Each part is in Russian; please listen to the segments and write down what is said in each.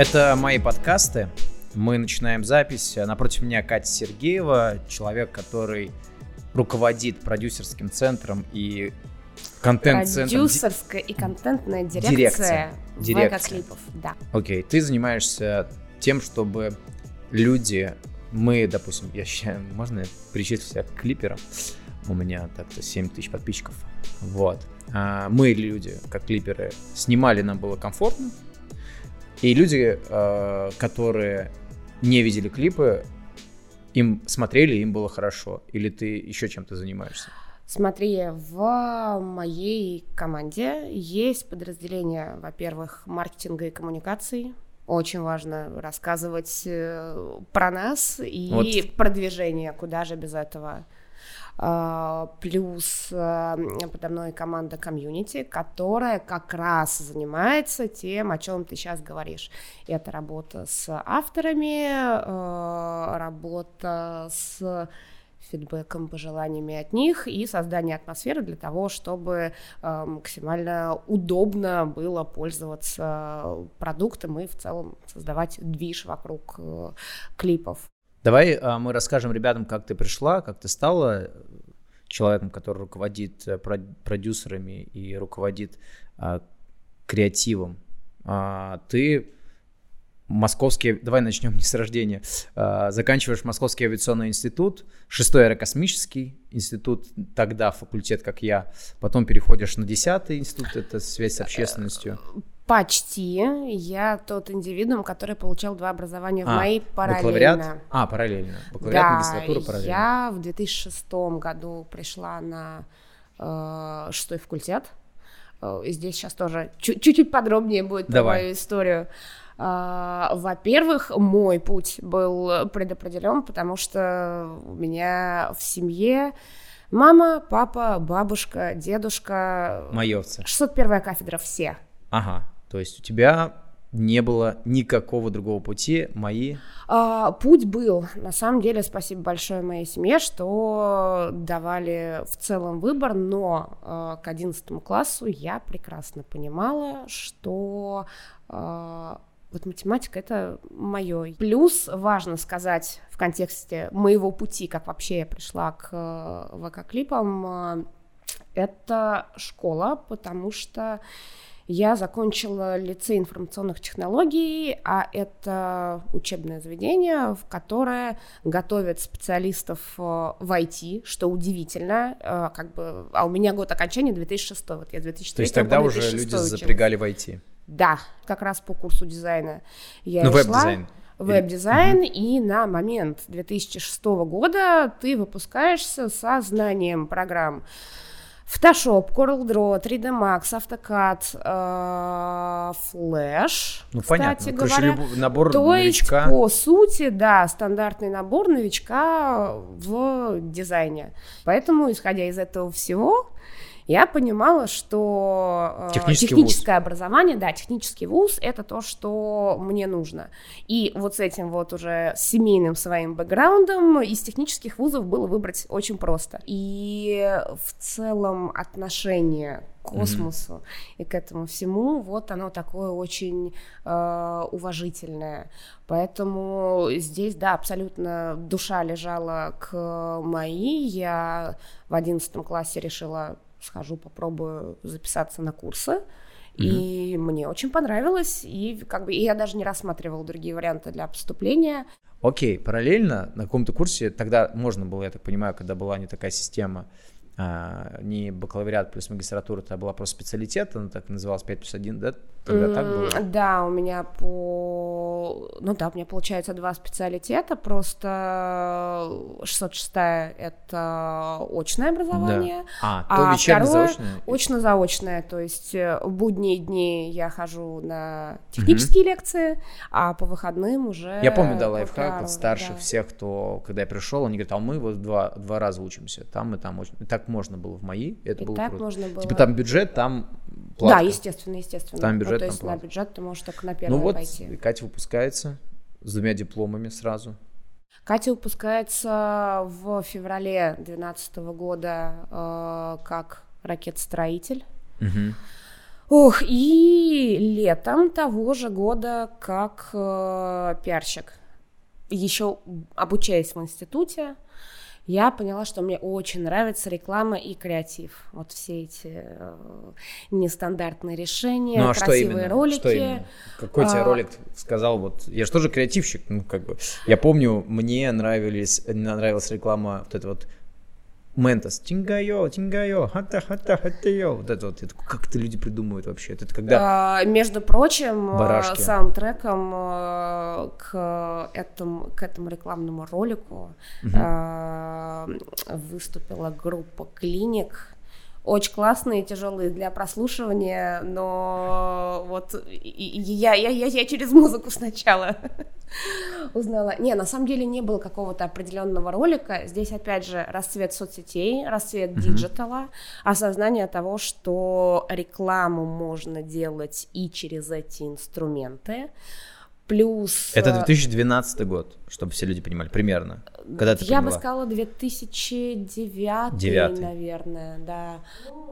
Это мои подкасты. Мы начинаем запись. Напротив меня Катя Сергеева, человек, который руководит продюсерским центром и контент-центром. Продюсерская и контентная дирекция, дирекция. клипов, да. Окей, ты занимаешься тем, чтобы люди, мы, допустим, я считаю, можно я причислю себя к клиперам, у меня так-то 7 тысяч подписчиков, вот. А мы, люди, как клиперы, снимали, нам было комфортно, и люди, э, которые не видели клипы, им смотрели, им было хорошо. Или ты еще чем-то занимаешься? Смотри, в моей команде есть подразделение, во-первых, маркетинга и коммуникаций. Очень важно рассказывать э, про нас и вот. продвижение, куда же без этого. А, плюс э, подо мной команда комьюнити, которая как раз занимается тем, о чем ты сейчас говоришь. Это работа с авторами, э, работа с фидбэком, пожеланиями от них и создание атмосферы для того, чтобы э, максимально удобно было пользоваться продуктом и в целом создавать движ вокруг клипов. Давай а, мы расскажем ребятам, как ты пришла, как ты стала человеком, который руководит э, продюсерами и руководит а, креативом. А, ты московский, давай начнем не с рождения, а, заканчиваешь Московский авиационный институт, шестой аэрокосмический институт, тогда факультет, как я, потом переходишь на десятый институт, это связь с общественностью. Почти. Я тот индивидуум, который получал два образования а, в моей параллельно. Бакалавриат? А, параллельно. Бакалавриат, да, магистратура параллельно. я в 2006 году пришла на э, шестой факультет. Э, здесь сейчас тоже чуть-чуть подробнее будет Давай. про мою историю. Э, во-первых, мой путь был предопределен, потому что у меня в семье мама, папа, бабушка, дедушка. Маевцы. 601 кафедра все. Ага. То есть у тебя не было никакого другого пути, мои? А, путь был. На самом деле, спасибо большое моей семье, что давали в целом выбор, но а, к 11 классу я прекрасно понимала, что а, вот математика это мое. Плюс важно сказать в контексте моего пути, как вообще я пришла к э, ВК-клипам, это школа, потому что я закончила лицей информационных технологий, а это учебное заведение, в которое готовят специалистов э, в IT, что удивительно, э, как бы, а у меня год окончания 2006, вот я 2003 То есть тогда уже люди училась. запрягали в IT? Да, как раз по курсу дизайна я ну, веб-дизайн. Веб-дизайн, mm-hmm. и на момент 2006 года ты выпускаешься со знанием программ Photoshop, CorelDRAW, 3D Max, AutoCAD, э, Flash. Ну, понятно. Короче, говоря. набор То новичка. есть, по сути, да, стандартный набор новичка в дизайне. Поэтому, исходя из этого всего, я понимала, что э, техническое вуз. образование, да, технический вуз — это то, что мне нужно. И вот с этим вот уже семейным своим бэкграундом из технических вузов было выбрать очень просто. И в целом отношение к космосу mm-hmm. и к этому всему, вот оно такое очень э, уважительное. Поэтому здесь, да, абсолютно душа лежала к моей. Я в одиннадцатом классе решила схожу, попробую записаться на курсы. И mm-hmm. мне очень понравилось, и как бы и я даже не рассматривала другие варианты для поступления. Окей, параллельно на каком-то курсе, тогда можно было, я так понимаю, когда была не такая система, а, не бакалавриат плюс магистратура, это была просто специалитет, она так называлась 5 плюс 1, да? Тогда mm, так было? Да, у меня по... Ну да, у меня получается два специалитета, просто 606 это очное образование, да. а, то а вечерне-заочное? очно-заочное, то есть э, в будние дни я хожу на технические mm-hmm. лекции, а по выходным уже... Я помню, да, лайфхак от старших да. всех, кто, когда я пришел, они говорят, а мы вот два, два раза учимся, там и там, очень... так можно было в мои, это и было так круто. можно было. Типа там бюджет, там платка. Да, естественно, естественно. Там бюджет, ну, то там есть платка. на бюджет ты можешь только на первое Ну вот, пойти. Катя выпускается с двумя дипломами сразу. Катя выпускается в феврале 2012 года э, как ракетостроитель. Угу. Ох, и летом того же года как э, пиарщик, еще обучаясь в институте, я поняла, что мне очень нравится реклама и креатив. Вот все эти э, нестандартные решения, ну, а красивые что именно? ролики. Что именно? Какой тебе А, ролик сказал? Вот я же тоже креативщик, ну как бы. Я помню, мне нравились, нравилась реклама вот это вот Mentos, тингайо, тингайо, хата хата хатайо. Вот это вот, я такой, как это люди придумывают вообще? Это когда А, между прочим, э, Барашки. саундтреком э, к этому, к этому рекламному ролику э, выступила группа Clinic. Очень классные, тяжелые для прослушивания, но вот я, я, я, я через музыку сначала узнала. Не, на самом деле не было какого-то определенного ролика. Здесь, опять же, расцвет соцсетей, расцвет digital а, осознание того, что рекламу можно делать и через эти инструменты. Плюс... это э, 2012 год, чтобы все люди понимали, примерно. Когда ты Я бы поняла? сказала 2009, Девятый. наверное, да.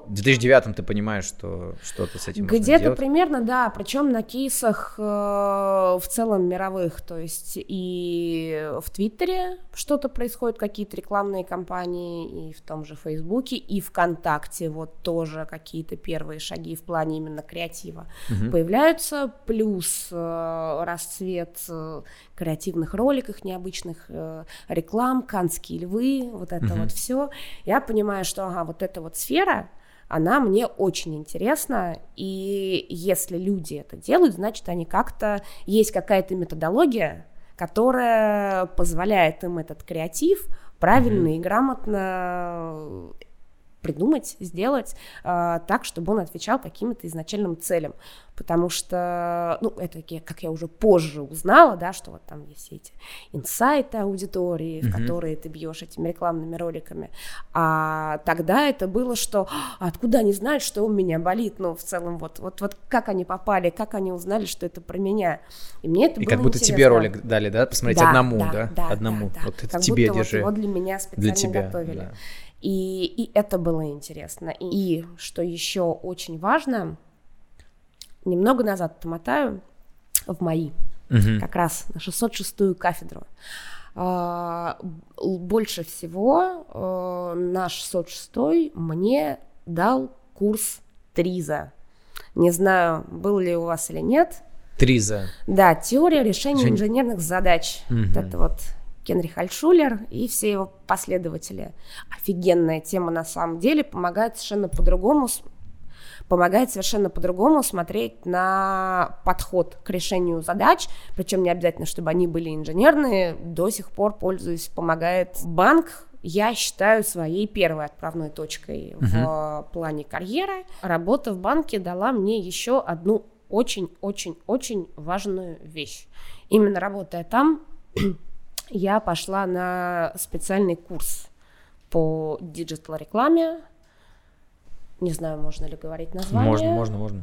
В 2009 ты понимаешь, что что-то с этим Где-то примерно, да, причем на кейсах э, в целом мировых, то есть и в Твиттере что-то происходит, какие-то рекламные кампании, и в том же Фейсбуке, и ВКонтакте вот тоже какие-то первые шаги в плане именно креатива появляются, плюс э, расцвет э, креативных роликов, необычных э, реклам, канские львы, вот это вот все. Я понимаю, что ага, вот эта вот сфера, она мне очень интересна, и если люди это делают, значит, они как-то, есть какая-то методология, которая позволяет им этот креатив правильно и грамотно придумать, сделать э, так, чтобы он отвечал каким-то изначальным целям. Потому что, ну, это, как я уже позже узнала, да, что вот там есть эти инсайты аудитории, в которые ты бьешь этими рекламными роликами. А тогда это было, что «А откуда они знают, что у меня болит? Ну, в целом, вот, вот, вот как они попали, как они узнали, что это про меня. И мне это И было как будто тебе интересно. ролик дали, да, посмотреть Да, одному, да? да, одному. да, Вот это Как тебе будто вот держи. его для меня специально Для тебя. готовили. да. И, и это было интересно. И, что еще очень важно, немного назад отмотаю в мои, Мгм. как раз на 606-ю кафедру. А, больше всего э, на 606 мне дал курс Триза. Не знаю, был ли у вас или нет. Триза. Да, теория решения Жень- инженерных задач. Мгм. Вот это вот Генрих Альтшулер и все его последователи. Офигенная тема на самом деле, помогает совершенно по-другому помогает совершенно по-другому смотреть на подход к решению задач, причем не обязательно, чтобы они были инженерные, до сих пор пользуюсь, помогает банк, я считаю своей первой отправной точкой в плане карьеры. Работа в банке дала мне еще одну очень-очень-очень важную вещь. Именно работая там, я пошла на специальный курс по digital-рекламе. Не знаю, можно ли говорить название. Можно, можно, можно.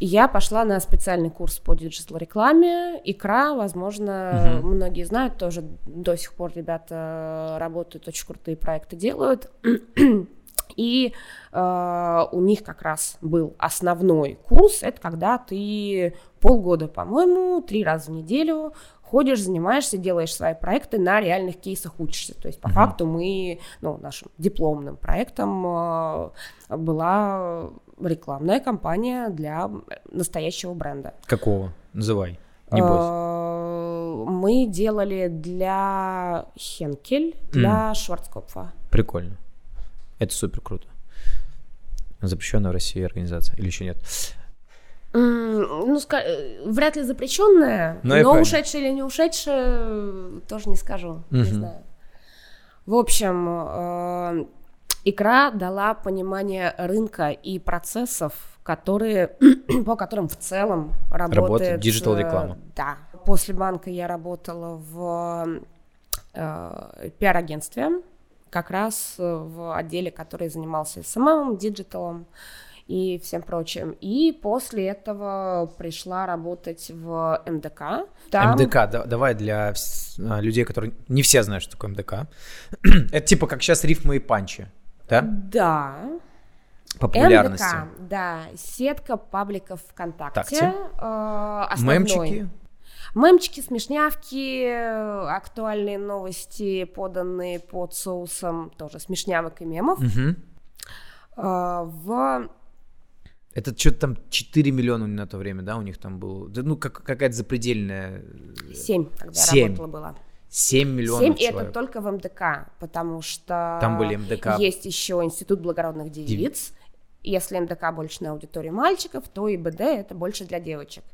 Я пошла на специальный курс по digital-рекламе. Икра, возможно, Мгм. многие знают, тоже до сих пор ребята работают, очень крутые проекты делают. И э, у них как раз был основной курс, это когда ты полгода, по-моему, три раза в неделю ходишь, занимаешься, делаешь свои проекты, на реальных кейсах учишься. То есть, по факту, мы, ну, нашим дипломным проектом э, была рекламная кампания для настоящего бренда. Какого? Называй. Не бойся. Э, Мы делали для Хенкель, для Шварцкопфа. Прикольно. Это супер круто. Запрещенная в России организация. Или еще нет? Ну, ска- э, вряд ли запрещенная, Ну, но понял. ушедшая или не ушедшая, тоже не скажу, не Мгм. знаю. В общем, э, икра дала понимание рынка и процессов, которые, по которым в целом работает... Работает digital-реклама. э, Да. После банка я работала в э, пиар-агентстве, как раз в отделе, который занимался SMM, digital ом и всем прочим. И после этого пришла работать в МДК. Там- МДК, да- давай для а, людей, которые не все знают, что такое МДК. Это типа как сейчас рифмы и панчи, да? Да. популярности. МДК, да, сетка пабликов ВКонтакте. ТакТе. э, основной. Мемчики. Мемчики, смешнявки, актуальные новости, поданные под соусом тоже смешнявок и мемов. Мгм. Э, В Это что-то там 4 миллиона на то время, да, у них там было. Да, ну, как, какая-то запредельная... 7, когда я Семь. работала, было. 7 миллионов 7 и это человек. только в МДК, потому что Там были МДК. есть еще Институт благородных девиц. Если МДК больше на аудиторию мальчиков, то и БД это больше для девочек.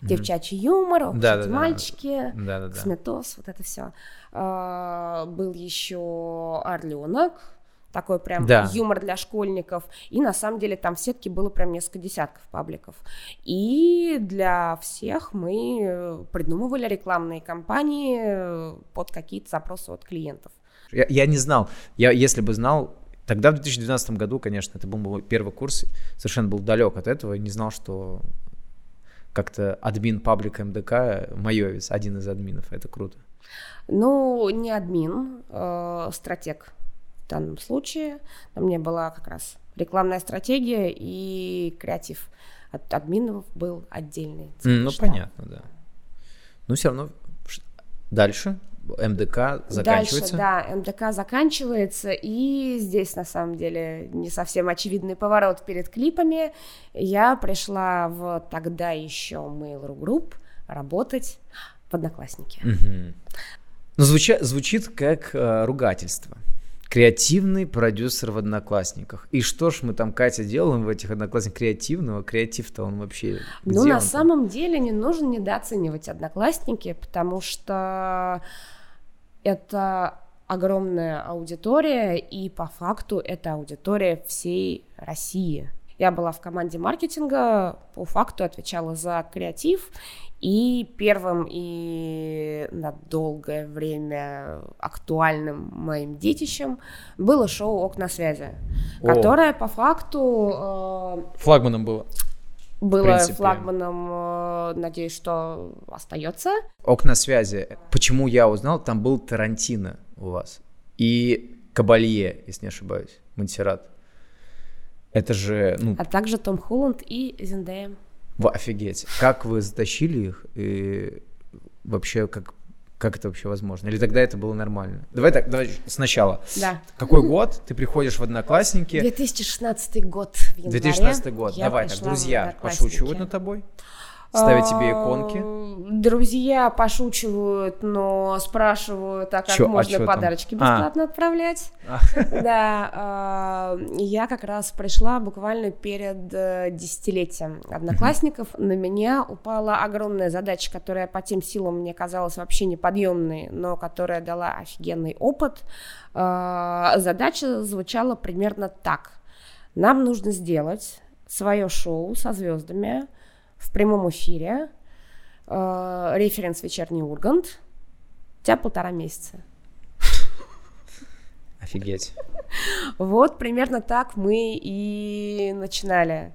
Девчачий юмор, ох уж Да-да-да. эти мальчики, Да-да-да. косметоз, вот это все. был еще Орленок, такой прям Да. юмор для школьников. И на самом деле там в сетке было прям несколько десятков пабликов. И для всех мы э, придумывали рекламные кампании э, под какие-то запросы от клиентов. Я, я не знал. Я, если бы знал, тогда в 2012 году, конечно, это был мой первый курс, совершенно был далек от этого, и не знал, что как-то админ паблика МДК, Майовец, один из админов, это круто. Ну, не админ, э, стратег в данном случае. Там мне была как раз рекламная стратегия и креатив. От админов был отдельный. М, ну, штаб. понятно, да. Но все равно дальше МДК заканчивается. Дальше, да, МДК заканчивается, и здесь, на самом деле, не совсем очевидный поворот перед клипами. Я пришла в тогда еще Mail.ru Group работать в Одноклассники. Мгм. Ну, звуча- звучит как э, ругательство. Креативный продюсер в Одноклассниках. И что ж мы там, Катя, делаем в этих Одноклассниках креативного? Креатив-то он вообще Ну, на там? самом деле не нужно недооценивать одноклассники, потому что это огромная аудитория, и по факту это аудитория всей России. Я была в команде маркетинга, по факту отвечала за креатив, и первым и на долгое время актуальным моим детищем было шоу «Окна связи», О. которое по факту э, Флагманом было. было флагманом, э, надеюсь, что остается. Окна связи. Почему я узнал, там был Тарантино у вас. И Кабалье, если не ошибаюсь, Монсеррат. Это же, ну, А также Том Холланд и Зендея. В- офигеть. Как вы затащили их? И вообще, как, как это вообще возможно? Или тогда это было нормально? Давай так, давай сначала. Да. Какой год ты приходишь в Одноклассники? 2016 год в январе. 2016 год. Давай так, друзья пошучивают над тобой? Ставят тебе иконки? А, Друзья пошучивают, но спрашивают, а как Чё, а можно там? подарочки А. бесплатно отправлять. А. Да, а, я как раз пришла буквально перед э, десятилетием одноклассников. На меня упала огромная задача, которая по тем силам мне казалась вообще неподъемной, но которая дала офигенный опыт. А, Задача звучала примерно так. Нам нужно сделать свое шоу со звездами в прямом эфире, э, референс «Вечерний Ургант», у тебя полтора месяца. Офигеть. Вот примерно так мы и начинали.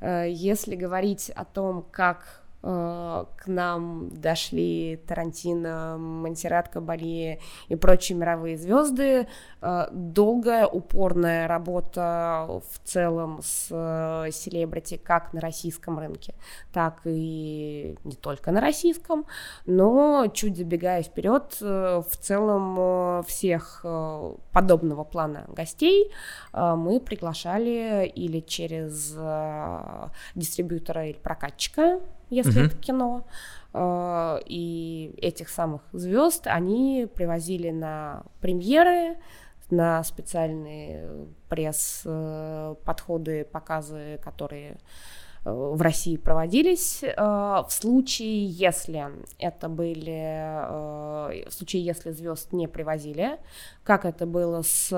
Э, Если говорить о том, как к нам дошли Тарантино, Монсеррат Кабалье и прочие мировые звезды, э, долгая, упорная работа в целом с э, селебрити как на российском рынке, так и не только на российском, но чуть забегая вперед, э, в целом э, всех э, подобного плана гостей э, мы приглашали или через э, дистрибьютора или прокатчика, если Мгм. это кино, э, и этих самых звезд они привозили на премьеры, на специальные пресс-подходы, показы, которые э, в России проводились. Э, В случае, если это были, э, в случае, если звезд не привозили, как это было с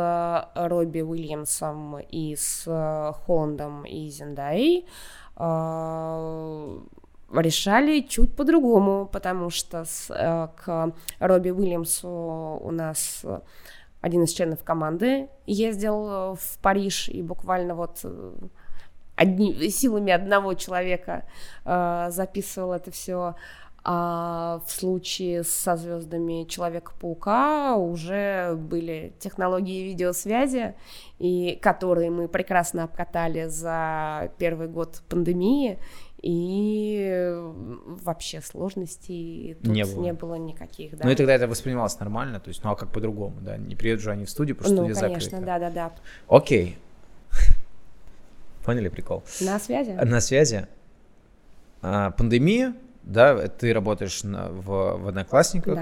Робби Уильямсом и с э, Холландом и Зендай, э, решали чуть по-другому, потому что с, э, к Робби Уильямсу у нас один из членов команды ездил э, в Париж и буквально вот э, одни, силами одного человека э, записывал это все. А в случае со звездами Человека-паука уже были технологии видеосвязи, и которые мы прекрасно обкатали за первый год пандемии, и вообще сложностей тут не было, не было никаких. Да. Ну и тогда это воспринималось нормально, то есть, ну а как по-другому, да? Не приедут же они в студию, потому что ну, студия конечно, закрыта. да, да, да. Окей. Поняли прикол? На связи. На связи. А, пандемия, да, ты работаешь на, в, в Одноклассниках.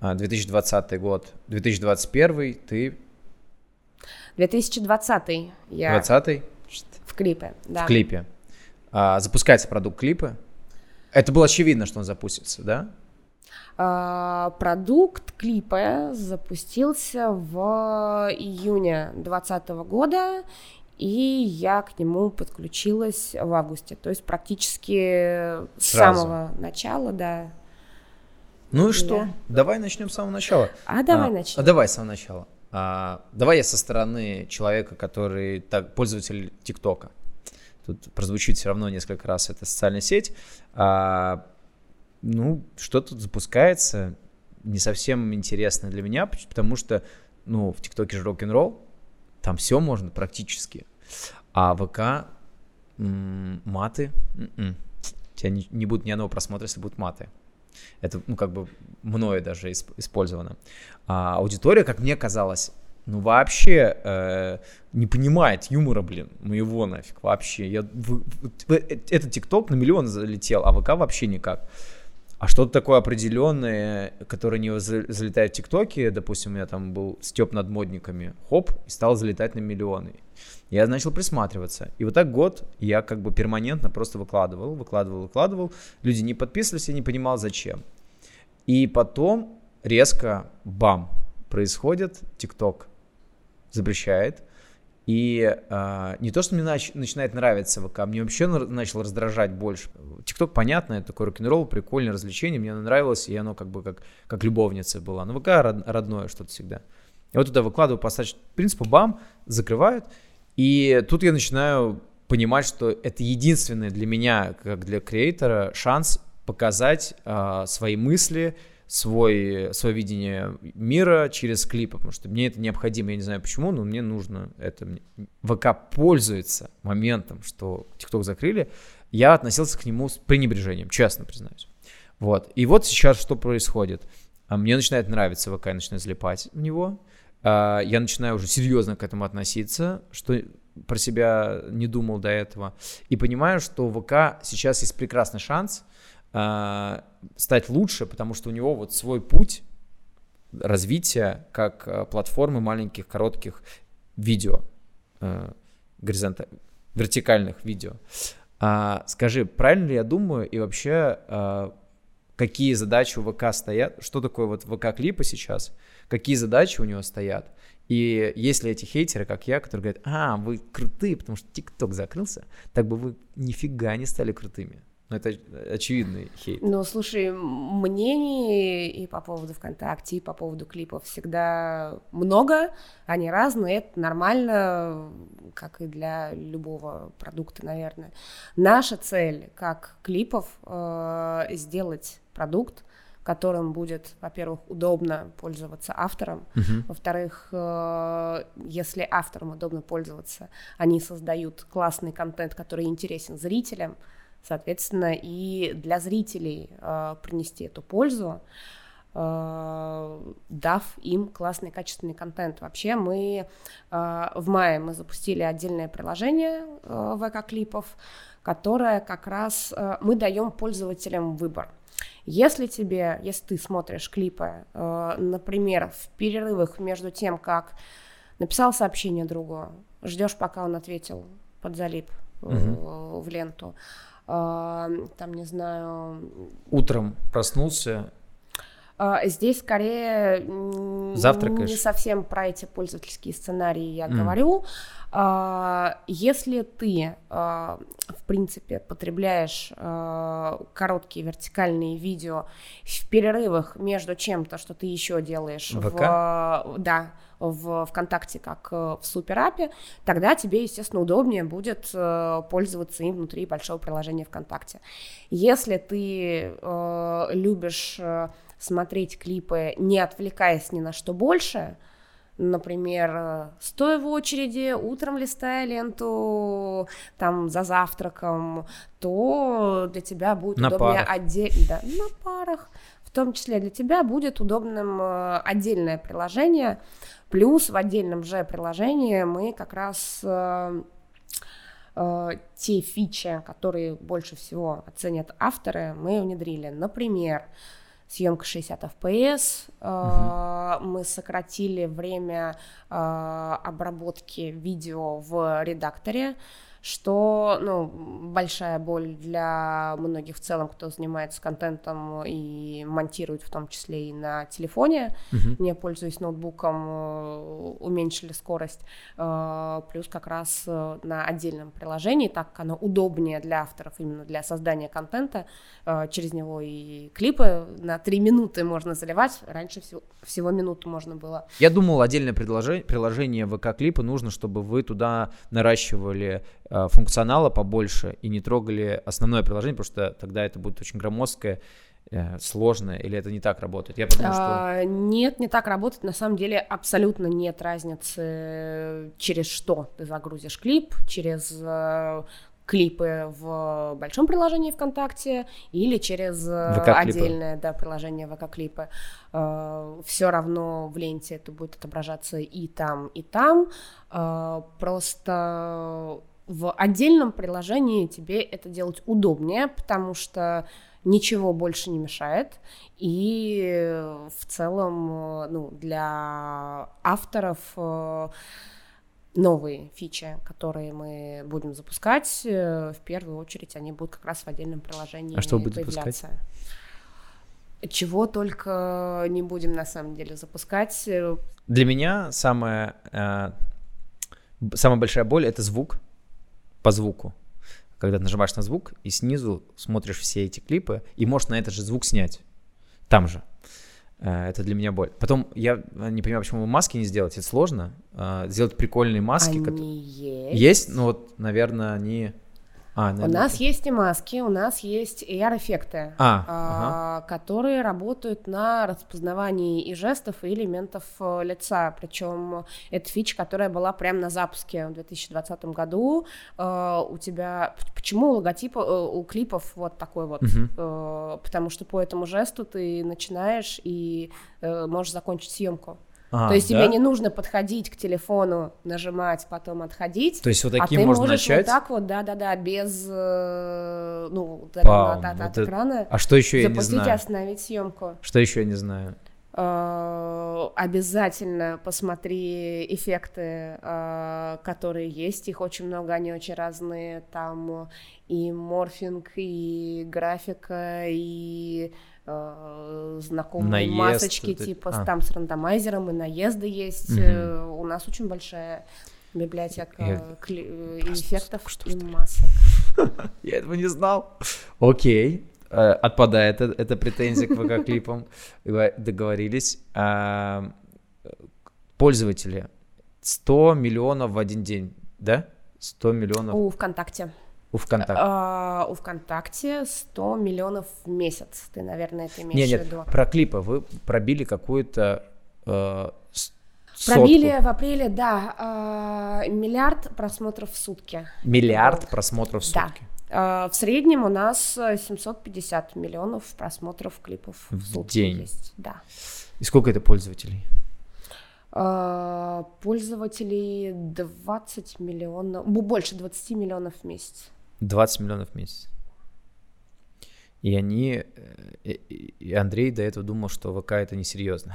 Да. 2020 а, год, 2021 ты... 2020 я... 20 В клипе, да. В клипе. А, запускается продукт клипы. Это было очевидно, что он запустится, да? А, продукт клипа запустился в июне 2020 года, и я к нему подключилась в августе, то есть практически Сразу. с самого начала, да. Ну и что? Я... Давай начнем с самого начала. А давай а, начнем. А давай с самого начала. А, давай я со стороны человека, который так, пользователь ТикТока. Тут прозвучит все равно несколько раз эта социальная сеть. А, ну, что тут запускается, не совсем интересно для меня, потому что, ну, в ТикТоке же рок-н-ролл, там все можно практически. А ВК м- маты, м-м. у тебя не, не будет ни одного просмотра, если будут маты. Это, ну, как бы мною даже использовано. А аудитория, как мне казалось, ну, вообще э, не понимает юмора, блин, моего нафиг, вообще. Я, в, в, этот ТикТок на миллион залетел, а ВК вообще никак. А что-то такое определенное, которое не залетает в ТикТоке, допустим, у меня там был степ над модниками, хоп, и стал залетать на миллионы. Я начал присматриваться. И вот так год я как бы перманентно просто выкладывал, выкладывал, выкладывал. Люди не подписывались, я не понимал зачем. И потом резко, бам, происходит ТикТок запрещает. И э, не то, что мне нач- начинает нравиться ВК, мне вообще начал раздражать больше. ТикТок, понятно, это такой рок-н-ролл, прикольное развлечение, мне оно нравилось, и оно как бы как, как любовница была. Но ВК род- родное что-то всегда. И вот туда выкладываю по принципу, бам, закрывают. И тут я начинаю понимать, что это единственный для меня, как для креатора, шанс показать э, свои мысли, свой, свое видение мира через клипы, потому что мне это необходимо, я не знаю почему, но мне нужно это. ВК пользуется моментом, что ТикТок закрыли, я относился к нему с пренебрежением, честно признаюсь. Вот. И вот сейчас что происходит. А мне начинает нравиться ВК, я начинаю залипать в него. А, я начинаю уже серьезно к этому относиться, что про себя не думал до этого. И понимаю, что у ВК сейчас есть прекрасный шанс э, стать лучше, потому что у него вот свой путь развития как э, платформы маленьких коротких видео, э, горизонта, вертикальных видео. А, скажи, правильно ли я думаю и вообще какие задачи у ВК стоят? Что такое вот ВК-клипы сейчас? Какие задачи у него стоят? И есть ли эти хейтеры, как я, которые говорят, а, вы крутые, потому что ТикТок закрылся, так бы вы нифига не стали крутыми. Ну, это очевидный хейт. Ну, слушай, мнений и по поводу ВКонтакте, и по поводу клипов всегда много, они разные, это нормально, как и для любого продукта, наверное. Наша цель, как клипов, э, сделать продукт, которым будет, во-первых, удобно пользоваться автором, uh-huh. во-вторых, э, если авторам удобно пользоваться, они создают классный контент, который интересен зрителям, соответственно, и для зрителей э, принести эту пользу, э, дав им классный качественный контент. Вообще мы э, в мае мы запустили отдельное приложение э, ВК-клипов, которое как раз э, мы даем пользователям выбор. Если тебе, если ты смотришь клипы, э, например, в перерывах между тем, как написал сообщение другу, ждешь, пока он ответил под залип угу. в ленту, там, не знаю... Утром проснулся, а, Здесь скорее Завтракаешь? не совсем про эти пользовательские сценарии я mm. говорю, А, если ты, а, в принципе, потребляешь а, короткие вертикальные видео в перерывах между чем-то, что ты еще делаешь ВК? в, да, в ВКонтакте, как э, в Суперапе, тогда тебе, естественно, удобнее будет э, пользоваться им внутри большого приложения ВКонтакте. Если ты э, любишь смотреть клипы, не отвлекаясь ни на что больше, например, стоя в очереди, утром листая ленту, там, за завтраком, то для тебя будет На удобнее отдельно, да, на парах, в том числе для тебя будет удобным э, отдельное приложение, плюс в отдельном же приложении мы как раз э, э, те фичи, которые больше всего оценят авторы, мы внедрили. Например, съемка 60 FPS, э, мы сократили время э, обработки видео в редакторе, что, ну, большая боль для многих в целом, кто занимается контентом и монтирует в том числе и на телефоне, Мгм. не пользуясь ноутбуком, э, уменьшили скорость, э, плюс как раз э, на отдельном приложении, так как оно удобнее для авторов именно для создания контента, через него и клипы на три минуты можно заливать, раньше всего, всего минуту можно было. Я думал, отдельное приложение ВК-клипы нужно, чтобы вы туда наращивали функционала побольше и не трогали основное приложение, потому что тогда это будет очень громоздкое, э, сложное, или это не так работает. Я что... А, Нет, не так работает. На самом деле абсолютно нет разницы, через что ты загрузишь клип, через э, клипы в большом приложении ВКонтакте или через э, отдельное да, приложение ВК-клипы. Все равно в ленте это будет отображаться и там, и там. Э, Просто в отдельном приложении тебе это делать удобнее, потому что ничего больше не мешает. И э, в целом, э, ну, для авторов э, новые фичи, которые мы будем запускать, в первую очередь они будут как раз в отдельном приложении А что вы будете появляться. Чего только не будем на самом деле запускать. Для меня самая, э, самая большая боль это звук по звуку. Когда ты нажимаешь на звук и снизу смотришь все эти клипы и можешь на этот же звук снять. Там же. Э, Это для меня боль. Потом я э, не понимаю, почему маски не сделать. Это сложно. Э, Сделать прикольные маски. Они кото- есть. Есть, но вот, наверное, они... А, У нас есть и маски, у нас есть AR-эффекты, А, а, которые работают на распознавании и жестов, и элементов э, лица. Причем это фича, которая была прямо на запуске в 2020 году. Э, У тебя... Почему у логотипа, э, у клипов вот такой вот? Э, Потому что по этому жесту ты начинаешь и можешь закончить съемку. А, То есть да? тебе не нужно подходить к телефону, нажимать, потом отходить. То есть вот А таким ты можно можешь начать? вот так вот, да-да-да, без, э, ну, Вау, от, от- вот от это- экрана, А что еще я не запустить и знаю? остановить съемку. Что еще я не знаю? Обязательно посмотри эффекты, э, которые есть, их очень много, они очень разные, там и морфинг, и графика, и э, знакомые Наезд, масочки это- типа а. там с рандомайзером, и наезды есть. Э, у нас очень большая библиотека Я кли- просто эффектов только что и масок. Я этого не знал. Окей. Э, Отпадает э- эта претензия к ВК-клипам. Договор- Договорились. А, э, Пользователи. 100 миллионов в один день, да? 100 миллионов У ВКонтакте. У ВКонтакте. А, у ВКонтакте 100 миллионов в месяц. Ты, наверное, это имеешь Не, в нет, виду. про клипы вы пробили какую-то э, с- Пробили сотку. в апреле, да, а, миллиард просмотров в сутки. миллиард было. просмотров в Да. сутки. А, В среднем у нас э, 750 миллионов просмотров клипов в, В сутки день. есть. Да. И сколько это пользователей? А, Пользователей 20 миллионов, больше 20 миллионов в месяц. 20 миллионов в месяц. И они, э, и, Андрей до этого думал, что ВК это несерьезно.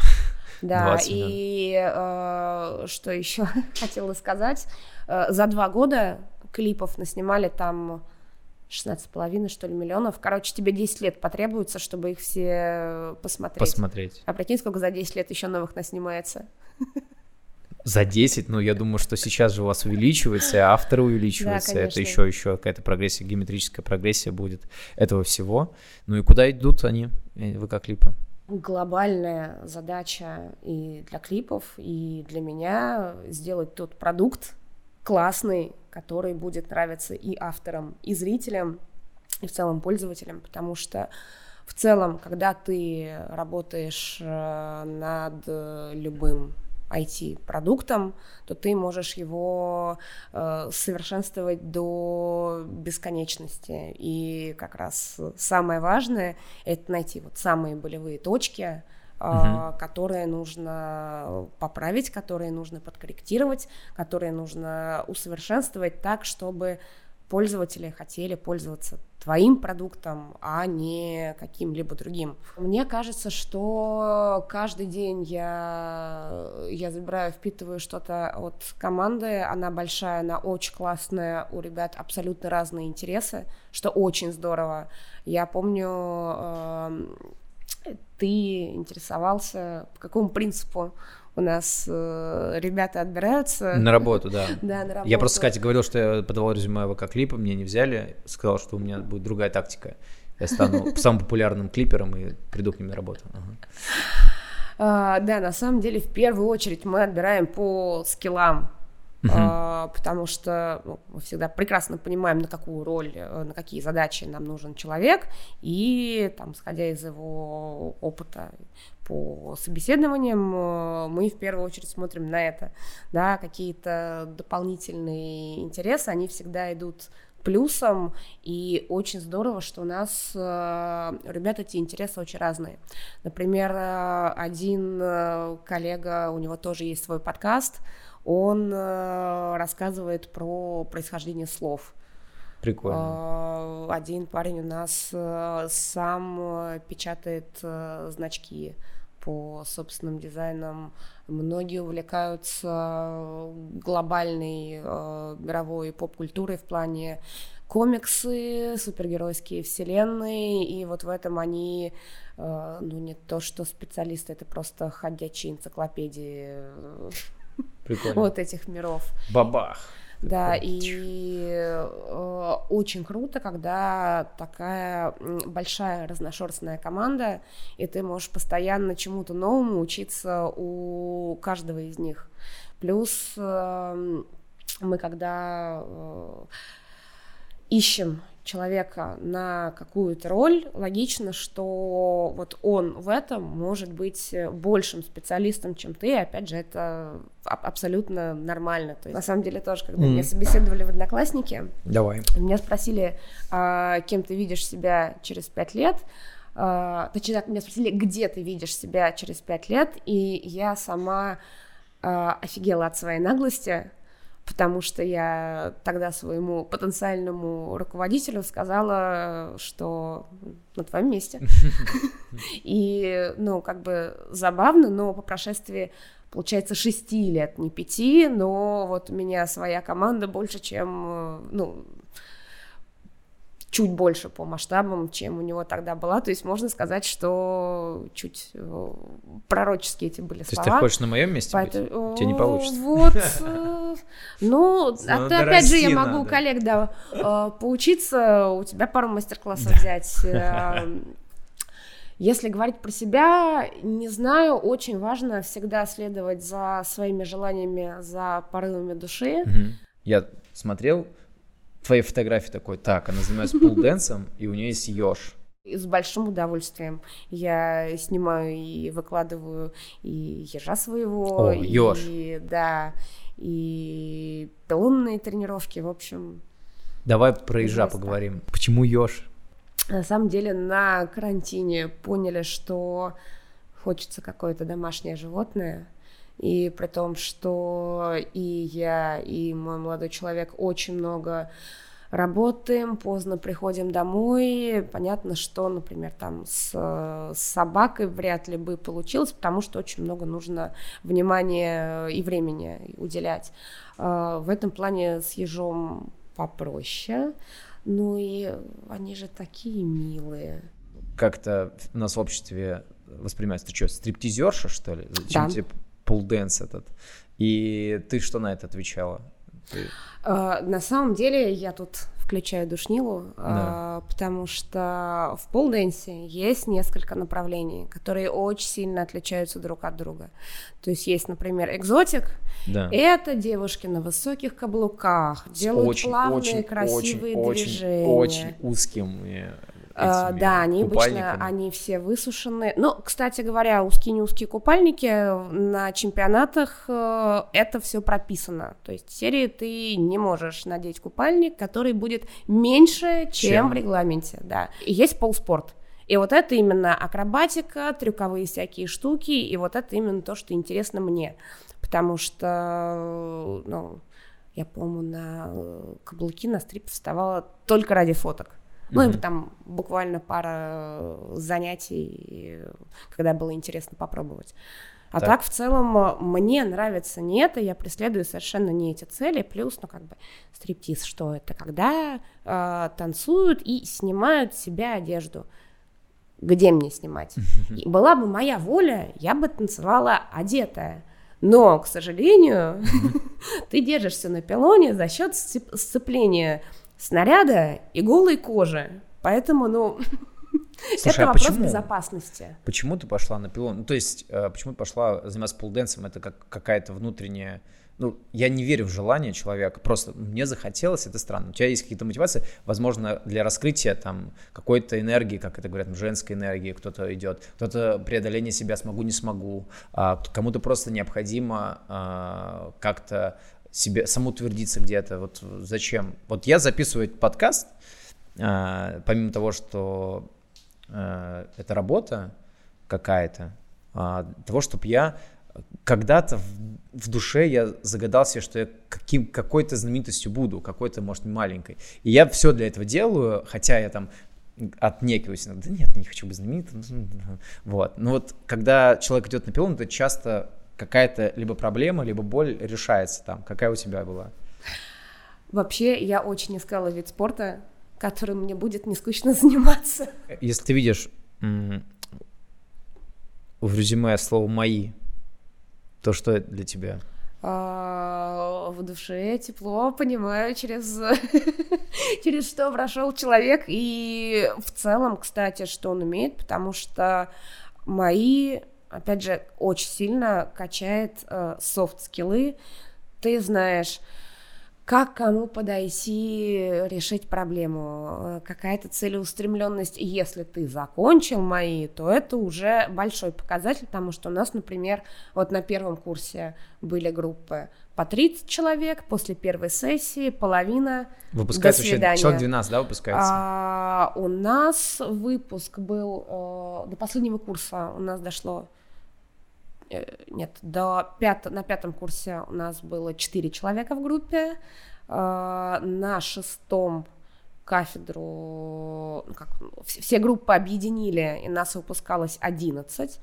Да, 20 и э, что еще хотела сказать, Э, за два года клипов наснимали там 16,5 что ли миллионов. Короче, тебе 10 лет потребуется, чтобы их все посмотреть. Посмотреть. А прикинь, сколько за 10 лет еще новых наснимается. За 10, ну, я думаю, что сейчас же у вас увеличивается, и авторы увеличиваются. Да, это еще, еще какая-то прогрессия, геометрическая прогрессия будет этого всего. Ну и куда идут они, э, ВК-клипы? Глобальная задача и для клипов, и для меня сделать тот продукт классный, который будет нравиться и авторам, и зрителям, и в целом пользователям, потому что в целом, когда ты работаешь э, над любым IT-продуктом, то ты можешь его э, совершенствовать до бесконечности. И как раз самое важное — это найти вот самые болевые точки, Uh-huh. которые нужно поправить, которые нужно подкорректировать, которые нужно усовершенствовать так, чтобы пользователи хотели пользоваться твоим продуктом, а не каким-либо другим. Мне кажется, что каждый день я, я забираю, впитываю что-то от команды, она большая, она очень классная, у ребят абсолютно разные интересы, что очень здорово. Я помню, э, ты интересовался, по какому принципу у нас э, ребята отбираются. На работу, да. да, на работу. Я просто, кстати, говорил, что я подавал резюме ВК клипа, мне не взяли, сказал, что у меня будет другая тактика. Я стану самым популярным клипером и приду к ним на работу. Ага. А, да, на самом деле, в первую очередь мы отбираем по скиллам, Uh-huh. потому что ну, мы всегда прекрасно понимаем, на какую роль, э, на какие задачи нам нужен человек, и там, сходя из его опыта по собеседованиям, э, мы в первую очередь смотрим на это, да, какие-то дополнительные интересы, они всегда идут плюсом, и очень здорово, что у нас э, ребята эти интересы очень разные. Например, один коллега, у него тоже есть свой подкаст, он э, рассказывает про происхождение слов. Прикольно. Э, один парень у нас э, сам печатает значки по собственным дизайнам. Многие увлекаются глобальной мировой поп-культурой в плане комиксы, супергеройские вселенные, и вот в этом они, ну, не то что специалисты, это просто ходячие энциклопедии Прикольно. вот этих миров. Бабах. Да, и э, очень круто, когда такая большая разношерстная команда, и ты можешь постоянно чему-то новому учиться у каждого из них. Плюс э, мы когда э, ищем человека на какую-то роль, логично, что вот он в этом может быть большим специалистом, чем ты, и опять же, это абсолютно нормально. То есть, на самом деле тоже, когда mm. меня собеседовали в Одноклассники, Давай. меня спросили, а, кем ты видишь себя через пять лет, а, точнее, меня спросили, где ты видишь себя через пять лет, и я сама а, офигела от своей наглости, потому что я тогда своему потенциальному руководителю сказала, что на твоем месте. И, ну, как бы забавно, но по прошествии получается, шести лет, не пяти, но вот у меня своя команда больше, чем, ну, чуть больше по масштабам, чем у него тогда была. То есть можно сказать, что чуть э, пророческие эти были слова. То есть ты хочешь на моем месте Поэтому... быть? У тебя не получится. Вот. Э, ну, а то опять же я могу у коллег, да, э, поучиться, у тебя пару мастер-классов взять. Если говорить про себя, не знаю, очень важно всегда следовать за своими желаниями, за порывами души. Я смотрел твоей фотографии такой, так, она занимается пулденсом, и у нее есть еж. С большим удовольствием. Я снимаю и выкладываю и ежа своего. О, еж. И, да, и лунные тренировки, в общем. Давай про ежа поговорим. Почему еж? На самом деле на карантине поняли, что хочется какое-то домашнее животное. И при том, что и я, и мой молодой человек очень много работаем, поздно приходим домой. Понятно, что, например, там с, с собакой вряд ли бы получилось, потому что очень много нужно внимания и времени уделять. А, в этом плане с ежом попроще. Ну и они же такие милые. Как-то у нас в обществе воспринимается, ты что, стриптизерша, что ли? Зачем да. тебе полденс этот. И ты что на это отвечала? Ты... Uh, на самом деле я тут включаю душнилу, да. э, потому что в полденсе есть несколько направлений, которые очень сильно отличаются друг от друга. То есть есть, например, экзотик. Да. Это девушки на высоких каблуках, делают очень, плавные, очень, красивые очень, движения. Очень, очень узким а, да, они обычно, они все высушены. Ну, кстати говоря, узкие не узкие купальники на чемпионатах э, это все прописано. То есть в серии ты не можешь надеть купальник, который будет меньше, чем, чем? в регламенте, да. И есть полспорт. И вот это именно акробатика, трюковые всякие штуки, и вот это именно то, что интересно мне. Потому что, ну, я, по-моему, на э, каблуки на стрип вставала только ради фоток. Ну, mm-hmm. и там буквально пара занятий, когда было интересно попробовать. А так. так, в целом, мне нравится не это, я преследую совершенно не эти цели. Плюс, ну, как бы, стриптиз, что это? Когда э, танцуют и снимают с себя одежду. Где мне снимать? И была бы моя воля, я бы танцевала одетая. Но, к сожалению, ты держишься на пилоне за счет сцепления снаряда и голой кожи. Поэтому, ну, Слушай, это а вопрос почему, безопасности. Почему ты пошла на пилон? Ну, то есть, э, почему ты пошла заниматься полденсом? Это как какая-то внутренняя... Ну, я не верю в желание человека, просто мне захотелось, это странно. У тебя есть какие-то мотивации, возможно, для раскрытия там какой-то энергии, как это говорят, женской энергии, кто-то идет, кто-то преодоление себя смогу, не смогу, а кому-то просто необходимо а, как-то себе самоутвердиться где-то. Вот зачем? Вот я записываю этот подкаст, а, помимо того, что а, это работа какая-то, а, того, чтобы я когда-то в, в душе я загадался, что я каким, какой-то знаменитостью буду, какой-то, может, маленькой. И я все для этого делаю, хотя я там отнекиваюсь да нет, не хочу быть знаменитым. Вот. Но вот когда человек идет на пилон, это часто какая-то либо проблема, либо боль решается там. Какая у тебя была? Вообще, я очень искала вид спорта, которым мне будет не скучно заниматься. Если ты видишь в резюме слово «мои», то что это для тебя? А, в душе тепло, понимаю, через, через что прошел человек. И в целом, кстати, что он умеет, потому что мои опять же, очень сильно качает софт-скиллы. Э, Ты знаешь, как кому подойти, решить проблему, э, какая-то целеустремленность. И если ты закончил мои, то это уже большой показатель, потому что у нас, например, вот на первом курсе были группы по 30 человек, после первой сессии половина Выпускается до свидания. человек 12, да, выпускается? А, у нас выпуск был, э, до последнего курса у нас дошло Э, нет, до пят... на пятом курсе у нас было четыре человека в группе, э, на шестом кафедру, ну, как, все группы объединили, и нас выпускалось 11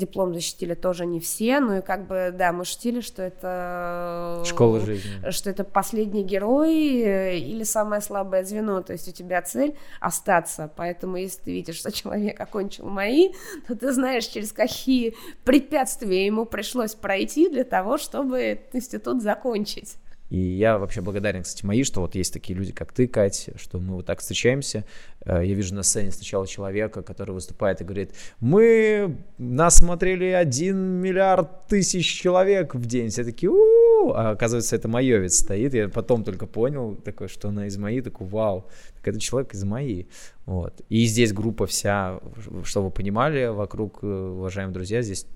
диплом защитили тоже не все, ну и как бы, да, мы шутили, что это... Школа жизни. Что это последний герой э, или самое слабое звено, то есть у тебя цель остаться, поэтому если ты видишь, что человек окончил мои, то ты знаешь, через какие препятствия ему пришлось пройти для того, чтобы институт закончить. И я вообще благодарен, кстати, мои, что вот есть такие люди, как ты, Катя, что мы вот так встречаемся. Э, я вижу на сцене сначала человека, который выступает и говорит, мы, нас смотрели один миллиард тысяч человек в день. Все такие, у а оказывается, это Майовец стоит. Я потом только понял, такой, что она из моей, такой, вау, так это человек из моей. Вот. И здесь группа вся, чтобы вы понимали, вокруг, э, уважаемые друзья, здесь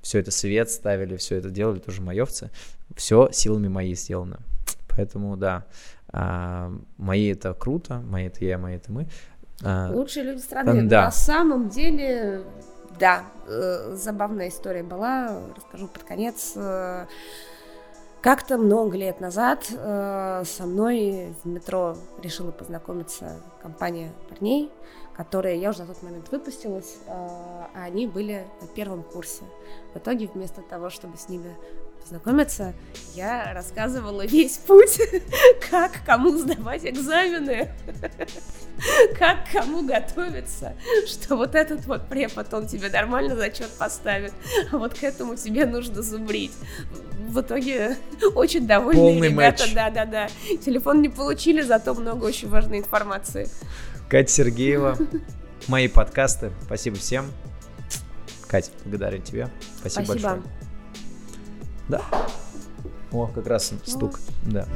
все это свет ставили, все это делали тоже маевцы. Все силами мои сделано. Поэтому, да, а, мои это круто, мои это я, мои это мы. А, Лучшие люди страны. Да. На самом деле, да, э, забавная история была, расскажу под конец. Э, как-то много лет назад э, со мной в метро решила познакомиться компания парней, которые я уже на тот момент выпустилась, э, а они были на первом курсе. В итоге вместо того, чтобы с ними познакомиться, я рассказывала весь путь, как кому сдавать экзамены, как кому готовиться, что вот этот вот препод, он тебе нормально зачет поставит, а вот к этому тебе нужно зубрить. в итоге очень довольны Полный ребята. Да-да-да. Телефон не получили, зато много очень важной информации. Катя Сергеева, мои подкасты. Спасибо всем. Катя, благодарю тебя. Спасибо, Спасибо. большое. Да. О, как раз стук. Да.